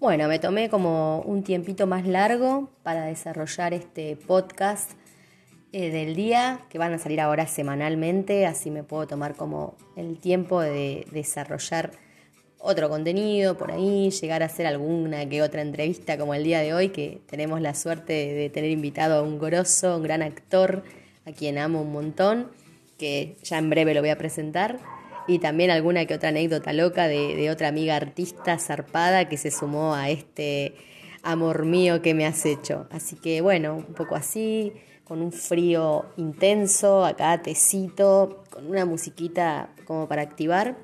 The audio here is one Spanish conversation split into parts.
Bueno, me tomé como un tiempito más largo para desarrollar este podcast eh, del día, que van a salir ahora semanalmente, así me puedo tomar como el tiempo de desarrollar otro contenido por ahí, llegar a hacer alguna que otra entrevista como el día de hoy, que tenemos la suerte de, tener invitado a un grosso, un gran actor, a quien amo un montón, que ya en breve lo voy a presentar y también alguna que otra anécdota loca de, otra amiga artista zarpada que se sumó a este amor mío que me has hecho. Así que bueno, un poco así, con un frío intenso, acá tecito, con una musiquita como para activar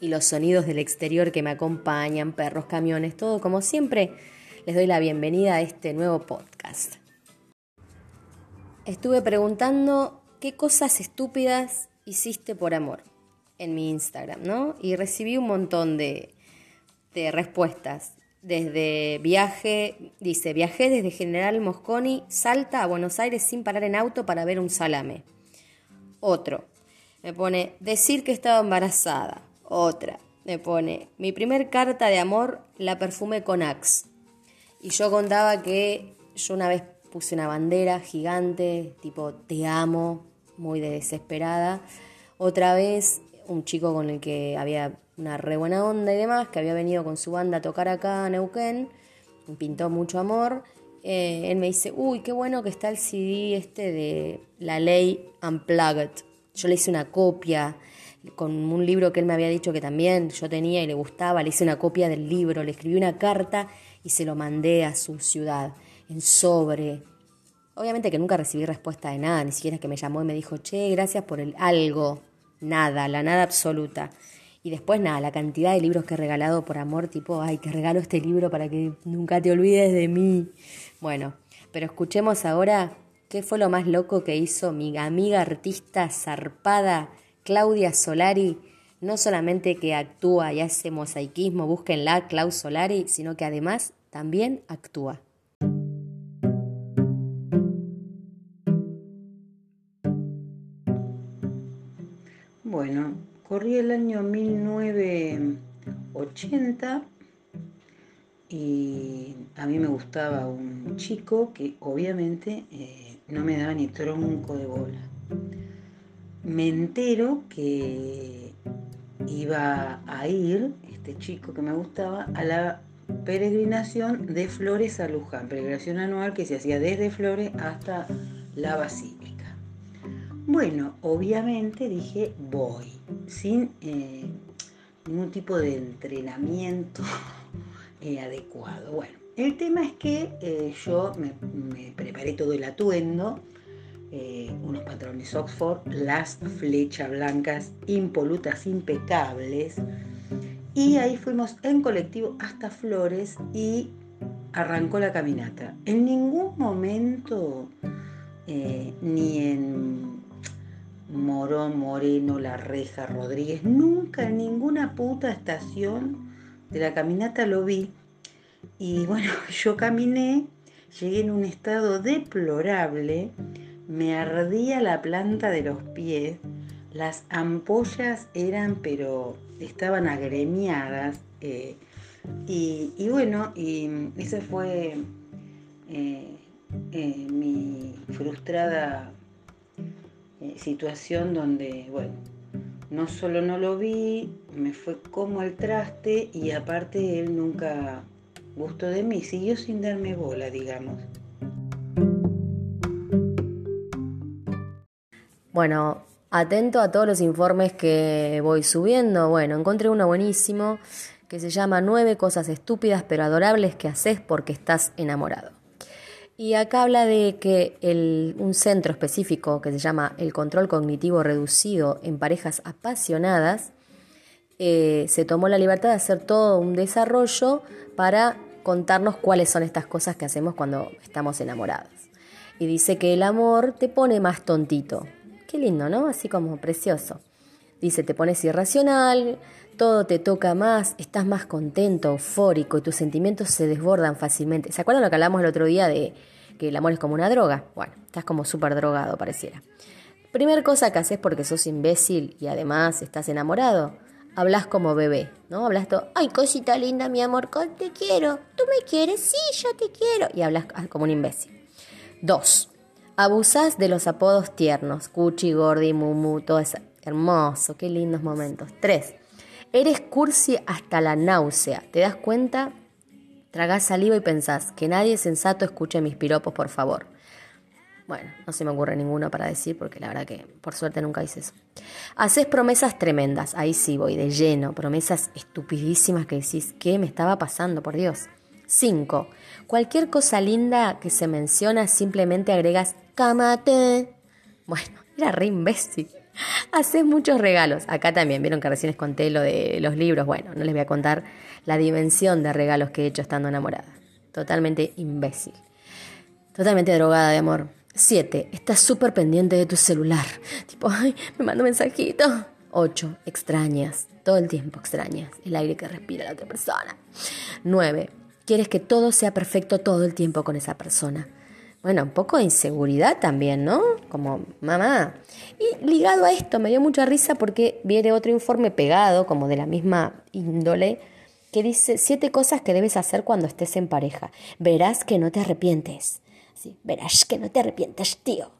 y los sonidos del exterior que me acompañan, perros, camiones, todo como siempre. Les doy la bienvenida a este nuevo podcast. Estuve preguntando qué cosas estúpidas hiciste por amor en mi Instagram, ¿no? Y recibí un montón de, de respuestas. Desde viaje, dice, viajé desde General Mosconi, Salta a Buenos Aires sin parar en auto para ver un salame. Otro, me pone, decir que estaba embarazada. Otra, me pone, mi primer carta de amor la perfumé con Axe. Y yo contaba que yo una vez puse una bandera gigante, tipo, te amo, muy desesperada. Otra vez un chico con el que había una re buena onda y demás, que había venido con su banda a tocar acá a Neuquén, pintó mucho amor. Eh, él me dice, uy, qué bueno que está el CD este de La Ley Unplugged. Yo le hice una copia con un libro que él me había dicho que también yo tenía y le gustaba, le hice una copia del libro, le escribí una carta y se lo mandé a su ciudad en sobre. Obviamente que nunca recibí respuesta de nada, ni siquiera que me llamó y me dijo, che, gracias por el algo nada, la nada absoluta. Y después nada, la cantidad de libros que he regalado por amor, tipo, ay, te regalo este libro para que nunca te olvides de mí. Bueno, pero escuchemos ahora qué fue lo más loco que hizo mi amiga artista zarpada Claudia Solari. No solamente que actúa y hace mosaicismo, búsquenla, Clau Solari, sino que además también actúa. Bueno, corrí el año 1980 y a mí me gustaba un chico que obviamente eh, no me daba ni tronco de bola. Me entero que iba a ir, este chico que me gustaba, a la peregrinación de Flores a Luján, peregrinación anual que se hacía desde Flores hasta la Basílica. Bueno, obviamente dije voy, sin eh, ningún tipo de entrenamiento eh, adecuado. Bueno, el tema es que eh, yo me, preparé todo el atuendo, unos patrones Oxford, las flechas blancas impolutas, impecables, y ahí fuimos en colectivo hasta Flores y arrancó la caminata. En ningún momento, ni en Morón, Moreno, La Reja, Rodríguez. Nunca en ninguna puta estación de la caminata lo vi. Y bueno, yo caminé, llegué en un estado deplorable, me ardía la planta de los pies, las ampollas eran, pero estaban agremiadas. Eh, y, bueno, y esa fue eh, eh, mi frustrada eh, situación donde, bueno, no solo no lo vi, me fue como el traste y aparte él nunca gustó de mí, siguió sin darme bola, digamos. Bueno, atento a todos los informes que voy subiendo. Bueno, encontré uno buenísimo que se llama Nueve cosas estúpidas pero adorables que haces porque estás enamorado. Y acá habla de que un centro específico que se llama el control cognitivo reducido en parejas apasionadas eh, se tomó la libertad de hacer todo un desarrollo para contarnos cuáles son estas cosas que hacemos cuando estamos enamorados. Y dice que el amor te pone más tontito. Qué lindo, ¿no? Así como precioso. Dice, te pones irracional, todo te toca más, estás más contento, eufórico y tus sentimientos se desbordan fácilmente. ¿Se acuerdan lo que hablamos el otro día de que el amor es como una droga? Bueno, estás como súper drogado, pareciera. Primer cosa que haces porque sos imbécil y además estás enamorado, hablas como bebé, ¿no? Hablas todo, ay, cosita linda, mi amor, te quiero. ¿Tú me quieres? Sí, yo te quiero. Y hablas como un imbécil. Dos, abusas de los apodos tiernos, cuchi, gordi, mumu, todo eso. Hermoso, qué lindos momentos. Tres, eres cursi hasta la náusea. ¿Te das cuenta? Tragás saliva y pensás que nadie sensato escuche mis piropos, por favor. Bueno, no se me ocurre ninguno para decir porque la verdad que por suerte nunca hice eso. Haces promesas tremendas, ahí sí voy de lleno, promesas estupidísimas que decís, ¿qué me estaba pasando, por Dios? 5. Cualquier cosa linda que se menciona simplemente agregas camate. Bueno, era re imbécil. Haces muchos regalos. Acá también, vieron que recién les conté lo de los libros. Bueno, no les voy a contar la dimensión de regalos que he hecho estando enamorada. Totalmente imbécil. Totalmente drogada de amor. 7. Estás súper pendiente de tu celular. Tipo, ay, me mando mensajitos. 8. Extrañas. Todo el tiempo extrañas el aire que respira la otra persona. 9. Quieres que todo sea perfecto todo el tiempo con esa persona. Bueno, un poco de inseguridad también, ¿no? Como mamá. Y ligado a esto, me dio mucha risa porque viene otro informe pegado, como de la misma índole, que dice siete cosas que debes hacer cuando estés en pareja. Verás que no te arrepientes. Sí, verás que no te arrepientes, tío.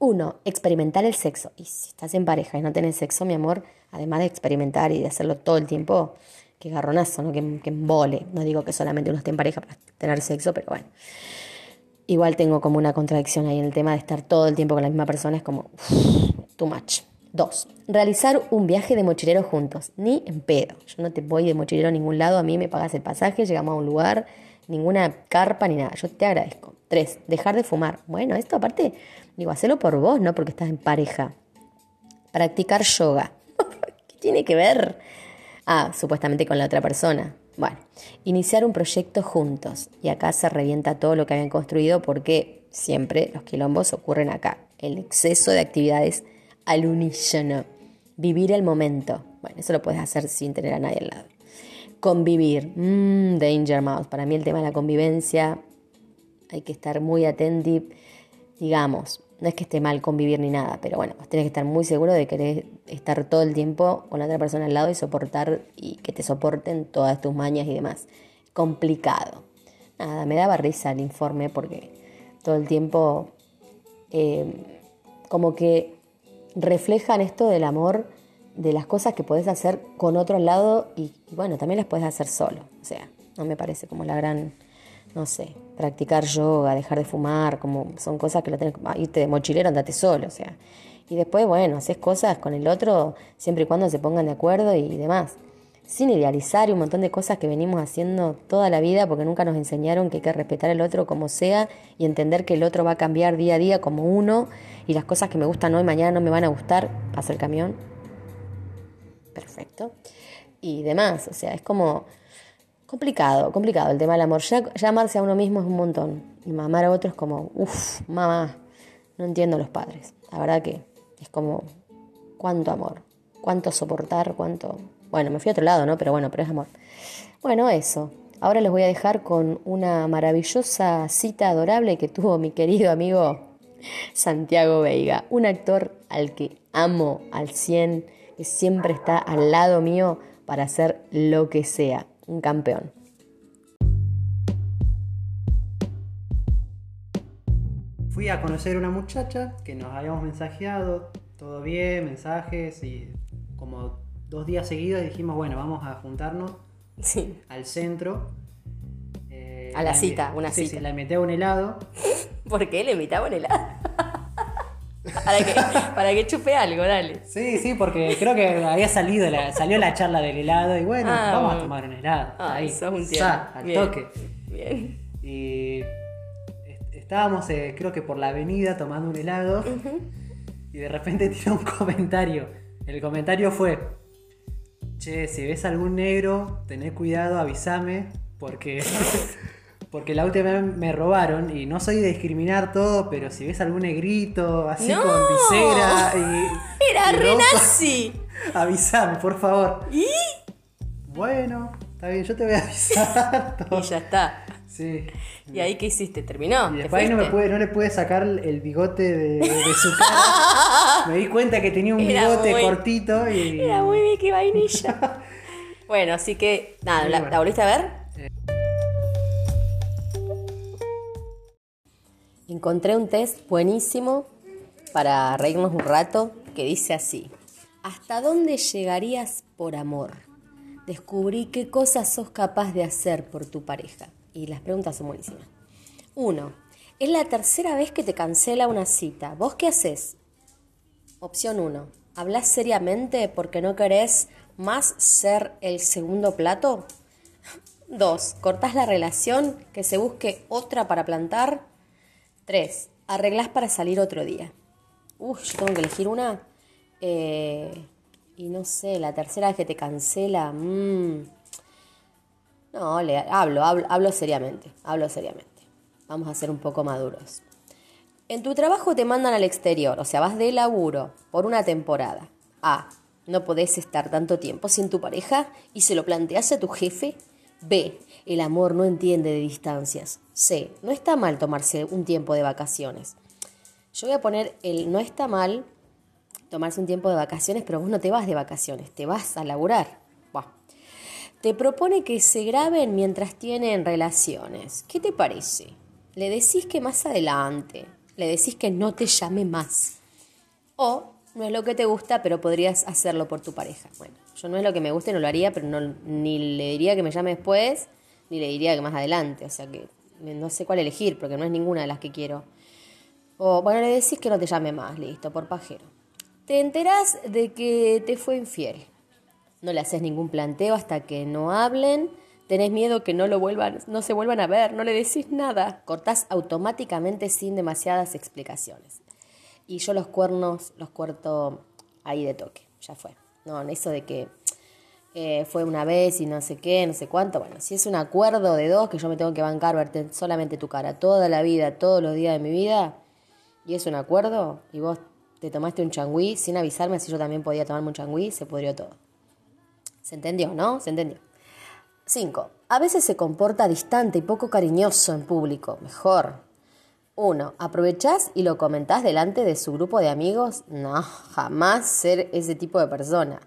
Uno, experimentar el sexo. Y si estás en pareja y no tenés sexo, mi amor, además de experimentar y de hacerlo todo el tiempo, qué garronazo, ¿no? Que, que embole. No digo que solamente uno esté en pareja para tener sexo, pero bueno. Igual tengo como una contradicción ahí en el tema de estar todo el tiempo con la misma persona, es como too much. Dos, realizar un viaje de mochilero juntos. Ni en pedo. Yo no te voy de mochilero a ningún lado, a mí me pagas el pasaje, llegamos a un lugar, ninguna carpa ni nada. Yo te agradezco. Tres, dejar de fumar. Bueno, esto aparte, digo, hacerlo por vos, no porque estás en pareja. Practicar yoga. ¿Qué tiene que ver? Ah, supuestamente con la otra persona. Bueno, iniciar un proyecto juntos. Y acá se revienta todo lo que habían construido porque siempre los quilombos ocurren acá. El exceso de actividades al unísono. Vivir el momento. Bueno, eso lo puedes hacer sin tener a nadie al lado. Convivir. Mmm, danger mouse. Para mí el tema de la convivencia hay que estar muy atentivo. Digamos, no es que esté mal convivir ni nada, pero bueno, tenés que estar muy seguro de querer estar todo el tiempo con la otra persona al lado y soportar y que te soporten todas tus mañas y demás. Complicado. Nada, me daba risa el informe porque todo el tiempo eh, como que reflejan esto del amor de las cosas que podés hacer con otro al lado y, bueno, también las podés hacer solo. O sea, no me parece como la gran, no sé, practicar yoga, dejar de fumar, como son cosas que lo tenés, irte de mochilero, andate solo, o sea. Y después, bueno, haces cosas con el otro siempre y cuando se pongan de acuerdo y demás. Sin idealizar y un montón de cosas que venimos haciendo toda la vida porque nunca nos enseñaron que hay que respetar al otro como sea y entender que el otro va a cambiar día a día como uno y las cosas que me gustan hoy, mañana no me van a gustar. Pasa el camión, perfecto. Y demás, o sea, es como complicado, complicado el tema del amor. Ya, amarse a uno mismo es un montón. Y mamar a otro es como, uff, mamá, no entiendo a los padres. La verdad que es como, cuánto amor, cuánto soportar, cuánto... Bueno, me fui a otro lado, ¿no? Pero bueno, pero es amor. Bueno, eso. Ahora les voy a dejar con una maravillosa cita adorable que tuvo mi querido amigo Santiago Veiga, un actor al que amo al 100 que siempre está al lado mío para hacer lo que sea, un campeón. Fui a conocer a una muchacha que nos habíamos mensajeado, todo bien, mensajes y como dos días seguidos dijimos, bueno, vamos a juntarnos al centro. Eh, a la, cita, una cita. Sí, la a un helado. ¿Por qué le invitaba un helado? Para que, para que chupe algo, dale. Sí, sí, porque creo que había salido la, salió la charla del helado y bueno, ah, vamos a tomar un helado. Ah, ahí, sos un al toque. Bien. Y estábamos, eh, creo que por la avenida tomando un helado y de repente tiró un comentario. El comentario fue, che, si ves algún negro, tené cuidado, avísame, porque Porque la última vez me robaron y no soy de discriminar todo, pero si ves algún negrito así con visera y. ¡Era renazi! Avísame, por favor. ¿Y? Bueno, está bien, yo te voy a avisar. Y ya está. Sí. ¿Y ahí qué hiciste? ¿Terminó? Y ¿Te después no, me no le pude sacar el bigote de, de su cara. me di cuenta que tenía un Era bigote muy- cortito y. Era muy Vicky Vainilla. bueno, así que, nada, Sí, ¿la, bueno. la volviste a ver? Encontré un test buenísimo para reírnos un rato que dice así. ¿Hasta dónde llegarías por amor? Descubrí qué cosas sos capaz de hacer por tu pareja. Y las preguntas son buenísimas. Uno, es la tercera vez que te cancela una cita. ¿Vos qué haces? Opción 1. ¿Hablas seriamente porque no querés más ser el segundo plato? 2. ¿Cortás la relación que se busque otra para plantar? 3. ¿Arreglás para salir otro día? Uf, yo tengo que elegir una. Eh, y no sé, la tercera vez que te cancela. mm. No, le, hablo, hablo, hablo seriamente. Hablo seriamente. Vamos a ser un poco maduros. En tu trabajo te mandan al exterior, o sea, vas de laburo por una temporada. A. No podés estar tanto tiempo sin tu pareja y se lo planteas a tu jefe. B. El amor no entiende de distancias. C. No está mal tomarse un tiempo de vacaciones. Yo voy a poner el no está mal tomarse un tiempo de vacaciones, pero vos no te vas de vacaciones, te vas a laburar. Te propone que se graben mientras tienen relaciones. ¿Qué te parece? Le decís que más adelante, le decís que no te llame más. O no es lo que te gusta, pero podrías hacerlo por tu pareja. Bueno, yo no es lo que me gusta y no lo haría, pero no, ni le diría que me llame después, ni le diría que más adelante. O sea que no sé cuál elegir, porque no es ninguna de las que quiero. O bueno, le decís que no te llame más, listo, por pajero. Te enterás de que te fue infiel. No le haces ningún planteo hasta que no hablen. Tenés miedo que no lo vuelvan, no se vuelvan a ver, no le decís nada. Cortás automáticamente sin demasiadas explicaciones. Y yo los cuernos los corto ahí de toque, ya fue. No, eso de que eh, fue una vez y no sé qué, no sé cuánto. Bueno, si es un acuerdo de dos que yo me tengo que bancar verte solamente tu cara toda la vida, todos los días de mi vida, y es un acuerdo, y vos te tomaste un changüí sin avisarme si yo también podía tomarme un changüí, se pudrió todo. ¿Se entendió, no? Se entendió. 5. A veces se comporta distante y poco cariñoso en público. Mejor. 1. ¿Aprovechás y lo comentás delante de su grupo de amigos? No, jamás ser ese tipo de persona.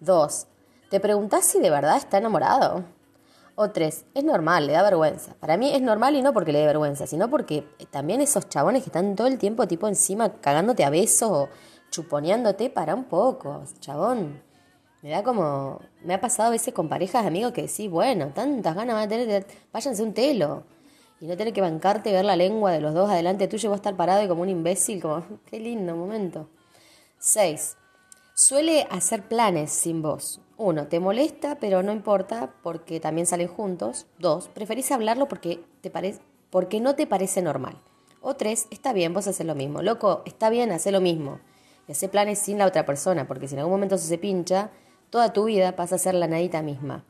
2. ¿Te preguntás si de verdad está enamorado? O 3. Es normal, le da vergüenza. Para mí es normal y no porque le dé vergüenza, sino porque también esos chabones que están todo el tiempo tipo encima cagándote a besos o chuponeándote, para un poco, chabón. Me da como. Me ha pasado a veces con parejas de amigos que decís, bueno, tantas ganas van a tener. Váyanse un telo. Y no tener que bancarte, ver la lengua de los dos adelante tuyo y vos estar parado y como un imbécil, como. Qué lindo momento. 6. Suele hacer planes sin vos. 1. Te molesta, pero no importa porque también salen juntos. 2. Preferís hablarlo porque, te porque no te parece normal. O 3. Está bien, vos haces lo mismo. Loco, está bien, hacer lo mismo. Y hacer planes sin la otra persona, porque si en algún momento se pincha, toda tu vida pasa a ser la nadita misma.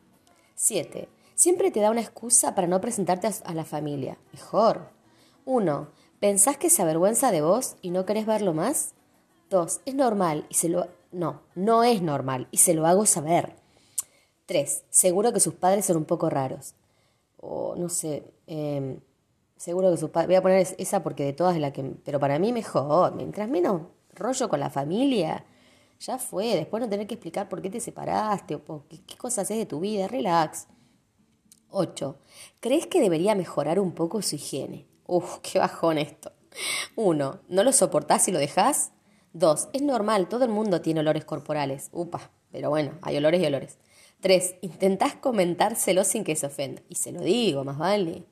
7. Siempre te da una excusa para no presentarte a, la familia. Mejor. 1. ¿Pensás que se avergüenza de vos y no querés verlo más? 2. Es normal y se lo... No, no es normal y se lo hago saber. 3. Seguro que sus padres son un poco raros. O no sé, eh, seguro que sus padres... Voy a poner esa porque de todas es la que... Pero para mí mejor. Mientras menos rollo con la familia, ya fue. Después no tener que explicar por qué te separaste o por qué, qué cosas es de tu vida. Relax. 8. ¿Crees que debería mejorar un poco su higiene? Uf, qué bajón esto. 1. ¿No lo soportás y lo dejás? 2. Es normal, todo el mundo tiene olores corporales. Upa, pero bueno, hay olores y olores. 3. Intentás comentárselo sin que se ofenda. Y se lo digo, más vale.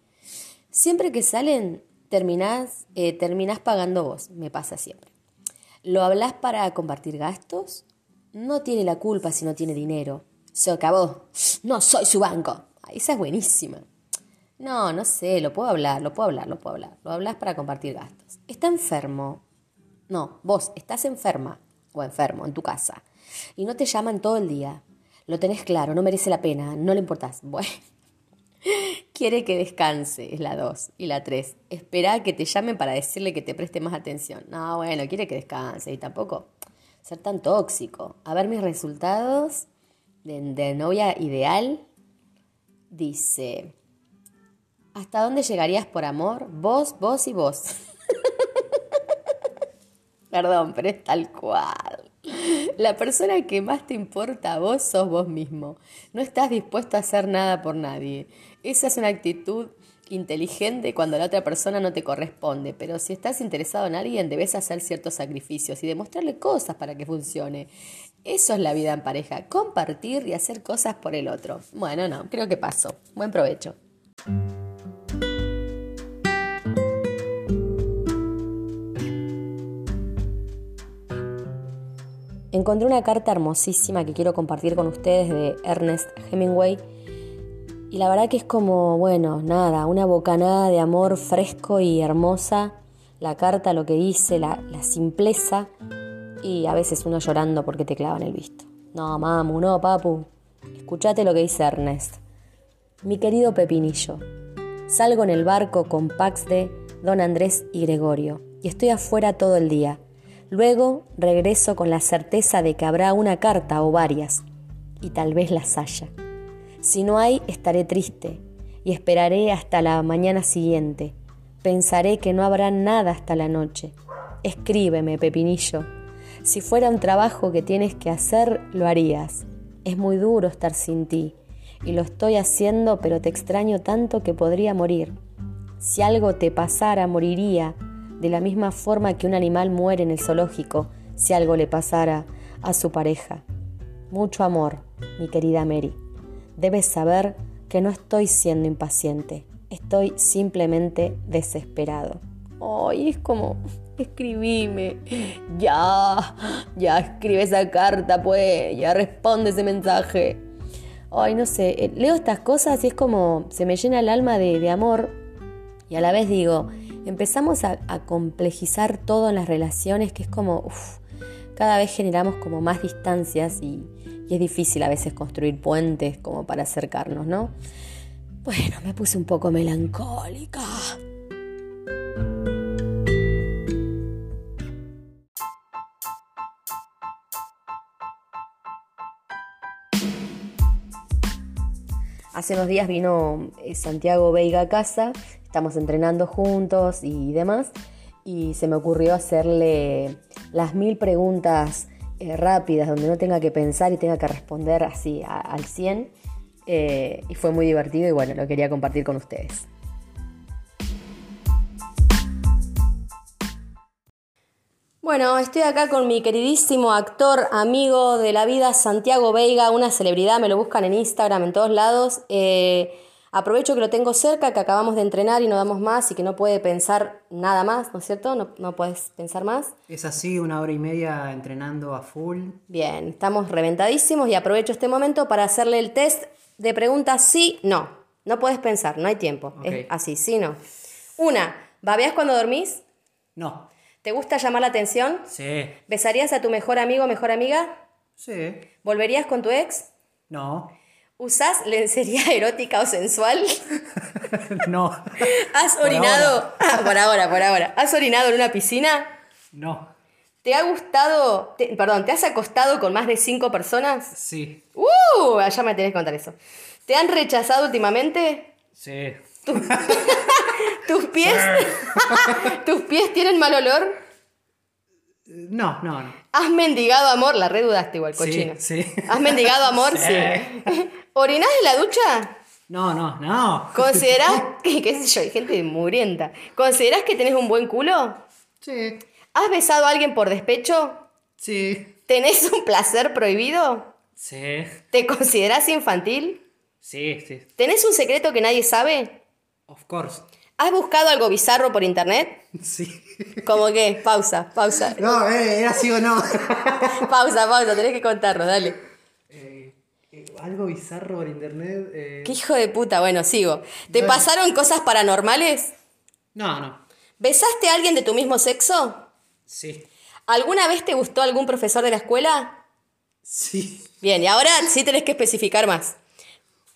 Siempre que salen, terminás, eh, terminás pagando vos. Me pasa siempre. ¿Lo hablas para compartir gastos? No tiene la culpa si no tiene dinero. Se acabó. No soy su banco. Esa es buenísima. No, no sé, lo puedo hablar, lo puedo hablar, lo puedo hablar. Lo hablas para compartir gastos. Está enfermo. No, vos estás enferma o enfermo en tu casa y no te llaman todo el día. Lo tenés claro, no merece la pena, no le importás. Bueno, quiere que descanse, es la 2. Y la 3, espera que te llamen para decirle que te preste más atención. No, bueno, quiere que descanse y tampoco ser tan tóxico. A ver mis resultados de novia ideal. Dice, ¿Hasta dónde llegarías por amor? Vos, vos y vos. Perdón, pero es tal cual. La persona que más te importa a vos sos vos mismo. No estás dispuesto a hacer nada por nadie. Esa es una actitud inteligente cuando la otra persona no te corresponde, pero si estás interesado en alguien debes hacer ciertos sacrificios y demostrarle cosas para que funcione. Eso es la vida en pareja, compartir y hacer cosas por el otro. Bueno, no, creo que pasó. Buen provecho. Encontré una carta hermosísima que quiero compartir con ustedes de Ernest Hemingway. Y la verdad que es como, bueno, nada, una bocanada de amor fresco y hermosa. La carta, lo que dice, la, simpleza. Y a veces uno llorando porque te clavan el visto. No, mamu, no, papu. Escuchate lo que dice Ernest. Mi querido Pepinillo, salgo en el barco con Pax de Don Andrés y Gregorio y estoy afuera todo el día Luego regreso con la certeza de que habrá una carta o varias, y tal vez las haya. Si no hay, estaré triste y esperaré hasta la mañana siguiente. Pensaré que no habrá nada hasta la noche. Escríbeme, Pepinillo. Si fuera un trabajo que tienes que hacer, lo harías. Es muy duro estar sin ti, y lo estoy haciendo, pero te extraño tanto que podría morir. Si algo te pasara, moriría, de la misma forma que un animal muere en el zoológico si algo le pasara a su pareja. Mucho amor, mi querida Mary. Debes saber que no estoy siendo impaciente, estoy simplemente desesperado. Ay, es como, escribime, ya, ya escribe esa carta, pues, ya responde ese mensaje. Ay, no sé, eh, leo estas cosas y es como, se me llena el alma de, de amor y a la vez digo, empezamos a, complejizar todo en las relaciones, que es como, uff, cada vez generamos como más distancias y, y es difícil a veces construir puentes como para acercarnos, ¿no? Bueno, me puse un poco melancólica. Hace unos días vino eh, Santiago Veiga a casa estamos entrenando juntos y demás, y se me ocurrió hacerle las mil preguntas eh, rápidas donde no tenga que pensar y tenga que responder así al 100, eh, y fue muy divertido y bueno, lo quería compartir con ustedes. Bueno, estoy acá con mi queridísimo actor, amigo de la vida, Santiago Veiga, una celebridad, me lo buscan en Instagram, en todos lados. Eh, Aprovecho que lo tengo cerca, que acabamos de entrenar y no damos más y que no puede pensar nada más, ¿no es cierto? No, no puedes pensar más. Es así, una hora y media entrenando a full. Bien, estamos reventadísimos y aprovecho este momento para hacerle el test de preguntas sí, no. No puedes pensar, no hay tiempo. Es así, sí, no. Una, ¿babeas cuando dormís? No. ¿Te gusta llamar la atención? Sí. ¿Besarías a tu mejor amigo o mejor amiga? Sí. ¿Volverías con tu ex? No. ¿Usás lencería erótica o sensual? no. ¿Has orinado? Por ahora. por ahora, ¿Has orinado en una piscina? No. ¿Te ha gustado, perdón, ¿te has acostado con más de cinco personas? Sí. ¡Uh! Ya me tenés que contar eso. ¿Te han rechazado últimamente? Sí. ¿Tus pies? ¿Tus pies tienen mal olor? No, no, no. ¿Has mendigado amor? La redudaste igual, cochino. Sí, sí. ¿Has mendigado amor? sí. ¿Orinás en la ducha? No, no, no. ¿Considerás, que, qué sé yo, hay gente murienta. ¿Considerás que tenés un buen culo? Sí. ¿Has besado a alguien por despecho? Sí. ¿Tenés un placer prohibido? Sí. ¿Te considerás infantil? Sí, sí. ¿Tenés un secreto que nadie sabe? Of course. ¿Has buscado algo bizarro por internet? Sí. ¿Cómo qué? Pausa, pausa. No, eh, era así o no. pausa, pausa, tenés que contarlo, dale. Algo bizarro por internet. Eh. ¿Qué hijo de puta? Bueno, sigo. ¿Te pasaron cosas paranormales? No, no. ¿Besaste a alguien de tu mismo sexo? Sí. ¿Alguna vez te gustó algún profesor de la escuela? Sí. Bien, y ahora sí tenés que especificar más.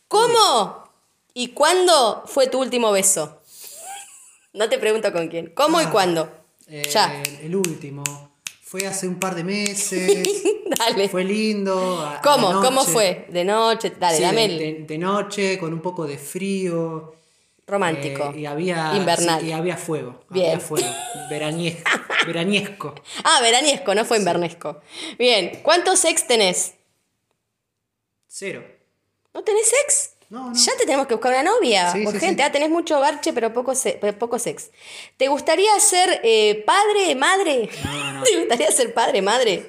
¿Cómo y cuándo fue tu último beso? No te pregunto con quién. ¿Cómo y ah, cuándo? Eh, ya. El último. Fue hace un par de meses. Dale. Fue lindo. ¿Cómo? ¿Cómo fue? De noche. Dale, dame de, noche, con un poco de frío. Romántico. Eh, y había. Invernal. sí, y había fuego. Bien. Había fuego. Veraniesco. veraniesco. Ah, veraniesco, no fue invernesco. Bien, ¿cuántos ex tenés? Cero. ¿No tenés ex? No, no. Ya te tenemos que buscar una novia. Sí, Urgente, sí. ah, tenés mucho garche, pero poco, se- poco sex. ¿Te gustaría ser eh, padre, madre? No, no. ¿Te gustaría ser padre, madre?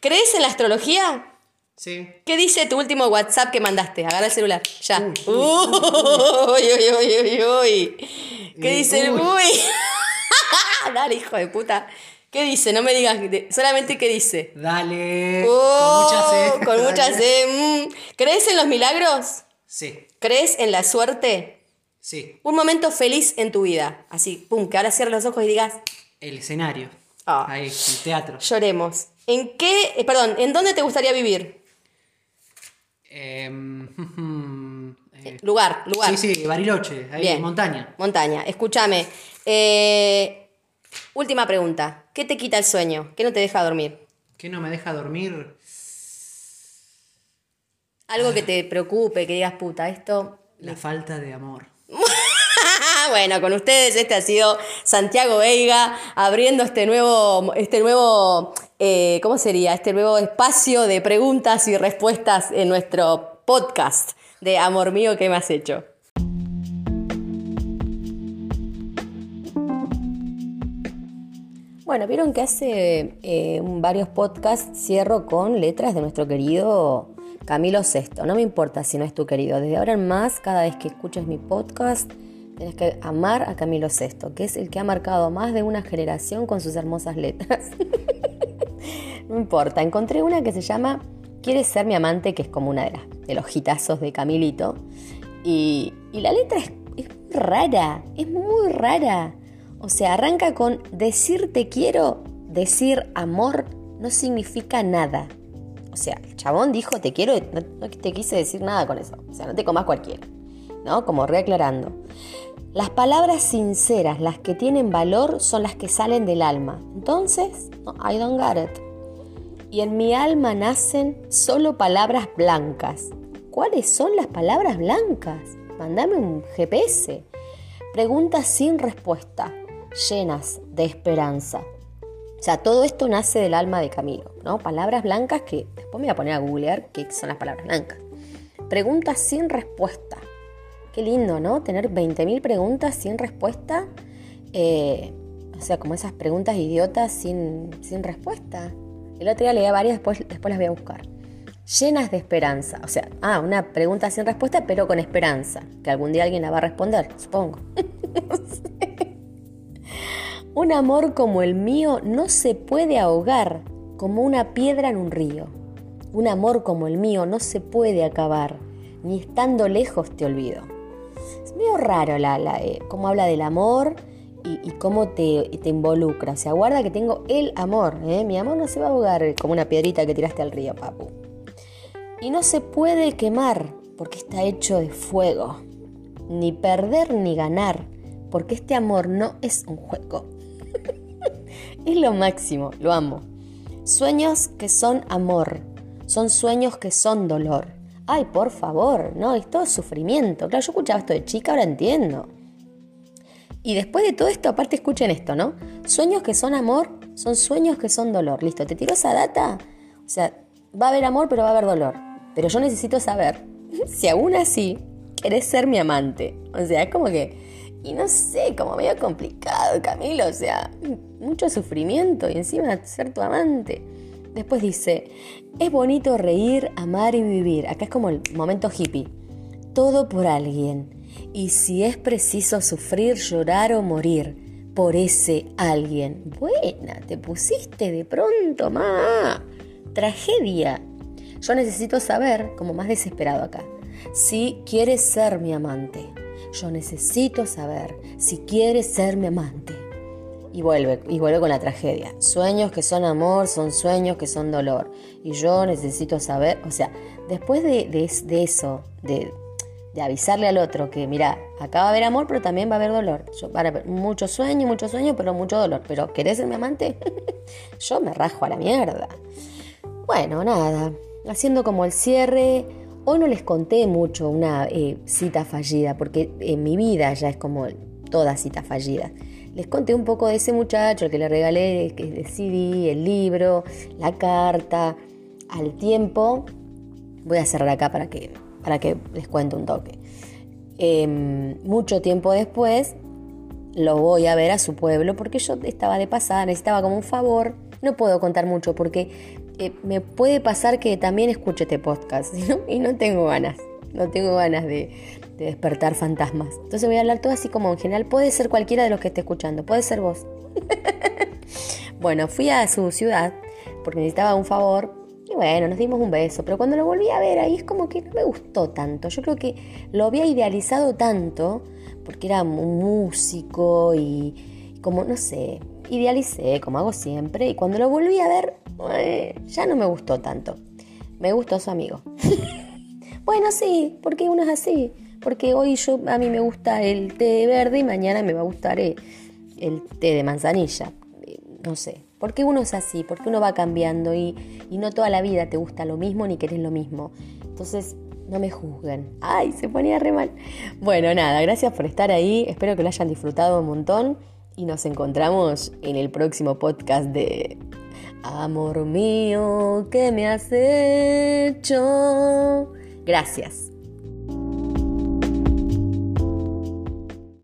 ¿Crees en la astrología? Sí. ¿Qué dice tu último WhatsApp que mandaste? Agarra el celular. Ya. Uy, Uy, uy, uy. ¿Qué Eh, dice el uy. Dale, hijo de puta. ¿Qué dice? No me digas, solamente qué dice. Dale. Oh, con mucha sed. Con mucha sed. mm. ¿Crees en los milagros? Sí. ¿Crees en la suerte? Sí. Un momento feliz en tu vida. Así, pum, que ahora cierres los ojos y digas, El escenario. Ah. Ahí, el teatro. lloremos. ¿En qué, eh, perdón, en dónde te gustaría vivir? Em, eh, Lugar, lugar. sí, sí, Bariloche. Ahí, Bien. montaña. Montaña. Escúchame. eh, última pregunta. ¿Qué te quita el sueño? ¿Qué no te deja dormir? ¿Qué no me deja dormir? Algo que te preocupe, que digas, puta, esto... La falta de amor. bueno, con ustedes este ha sido Santiago Veiga abriendo este nuevo, este nuevo, eh, ¿cómo sería? Este nuevo espacio de preguntas y respuestas en nuestro podcast de Amor mío, ¿qué me has hecho? Bueno, vieron que hace eh, varios podcasts cierro con letras de nuestro querido Camilo VI. No me importa si no es tu querido. Desde ahora en más, cada vez que escuches mi podcast, tienes que amar a Camilo VI, que es el que ha marcado más de una generación con sus hermosas letras. no importa, encontré una que se llama ¿Quieres ser mi amante? que es como una de, las, de los hitazos de Camilito. Y, y la letra es, rara, es muy rara. O sea, arranca con decir te quiero, decir amor no significa nada. O sea, el chabón dijo te quiero, no, no te quise decir nada con eso. O sea, no te comas cualquiera. ¿No? Como reaclarando. Las palabras sinceras, las que tienen valor, son las que salen del alma. Entonces, no, I don't got it. Y en mi alma nacen solo palabras blancas. ¿Cuáles son las palabras blancas? Mándame un GPS. Preguntas sin respuesta, llenas de esperanza. O sea, todo esto nace del alma de Camilo, ¿no? Palabras blancas que después me voy a poner a googlear qué son las palabras blancas. Preguntas sin respuesta. Qué lindo, ¿no? Tener 20.000 preguntas sin respuesta. Eh, o sea, como esas preguntas idiotas sin, sin respuesta. El otro día leía varias, después, después las voy a buscar. Llenas de esperanza. O sea, ah, una pregunta sin respuesta, pero con esperanza. Que algún día alguien la va a responder, supongo. Un amor como el mío no se puede ahogar como una piedra en un río. Un amor como el mío no se puede acabar, ni estando lejos te olvido. Es medio raro la, la, eh, cómo habla del amor y, cómo te, te involucra. O sea, guarda que tengo el amor. ¿eh? Mi amor no se va a ahogar como una piedrita que tiraste al río, papu. Y no se puede quemar porque está hecho de fuego. Ni perder ni ganar porque este amor no es un juego. Es lo máximo, lo amo. Sueños que son amor, son sueños que son dolor. Ay, por favor, no, es todo sufrimiento. Claro, yo escuchaba esto de chica, ahora entiendo. Y después de todo esto, aparte escuchen esto, ¿no? Sueños que son amor, son sueños que son dolor. Listo, ¿te tiro esa data? O sea, va a haber amor, pero va a haber dolor. Pero yo necesito saber si aún así querés ser mi amante. O sea, es como que... Y no sé, como medio complicado, Camilo. O sea, mucho sufrimiento y encima ser tu amante. Después dice, es bonito reír, amar y vivir. Acá es como el momento hippie. Todo por alguien. Y si es preciso sufrir, llorar o morir por ese alguien. Buena, te pusiste de pronto, ma. Tragedia. Yo necesito saber, como más desesperado acá, si quieres ser mi amante. Yo necesito saber si quieres ser mi amante. Y vuelve, y vuelve con la tragedia. Sueños que son amor son sueños que son dolor. Y yo necesito saber, o sea, después de, de, eso, de, de, avisarle al otro que, mira, acá va a haber amor, pero también va a haber dolor. Yo, van a haber mucho sueño, mucho sueño, pero mucho dolor. Pero, ¿querés ser mi amante? yo me rajo a la mierda. Bueno, nada, haciendo como el cierre, Hoy no les conté mucho una eh, cita fallida, porque en mi vida ya es como toda cita fallida. Les conté un poco de ese muchacho que le regalé que decidí, el libro, la carta. Al tiempo, voy a cerrar acá para que, para que les cuente un toque. Em, mucho tiempo después, lo voy a ver a su pueblo porque yo estaba de pasada, necesitaba como un favor. No puedo contar mucho porque eh, me puede pasar que también escuche este podcast y no tengo ganas, no tengo ganas de, despertar fantasmas. Entonces voy a hablar todo así como en general, puede ser cualquiera de los que esté escuchando, puede ser vos. bueno, fui a su ciudad porque necesitaba un favor y bueno, nos dimos un beso, pero cuando lo volví a ver ahí es como que no me gustó tanto. Yo creo que lo había idealizado tanto porque era un músico y como, no sé, idealicé como hago siempre y cuando lo volví a ver eh, ya no me gustó tanto. Me gustó su amigo. bueno, sí, porque uno es así. Porque hoy yo a mí me gusta el té verde y mañana me va a gustar el, el té de manzanilla. No sé. Porque uno es así, porque uno va cambiando y, y no toda la vida te gusta lo mismo ni querés lo mismo. Entonces, no me juzguen. Ay, se ponía re mal. Bueno, nada, gracias por estar ahí. Espero que lo hayan disfrutado un montón. Y nos encontramos en el próximo podcast de Amor mío, ¿qué me has hecho? Gracias.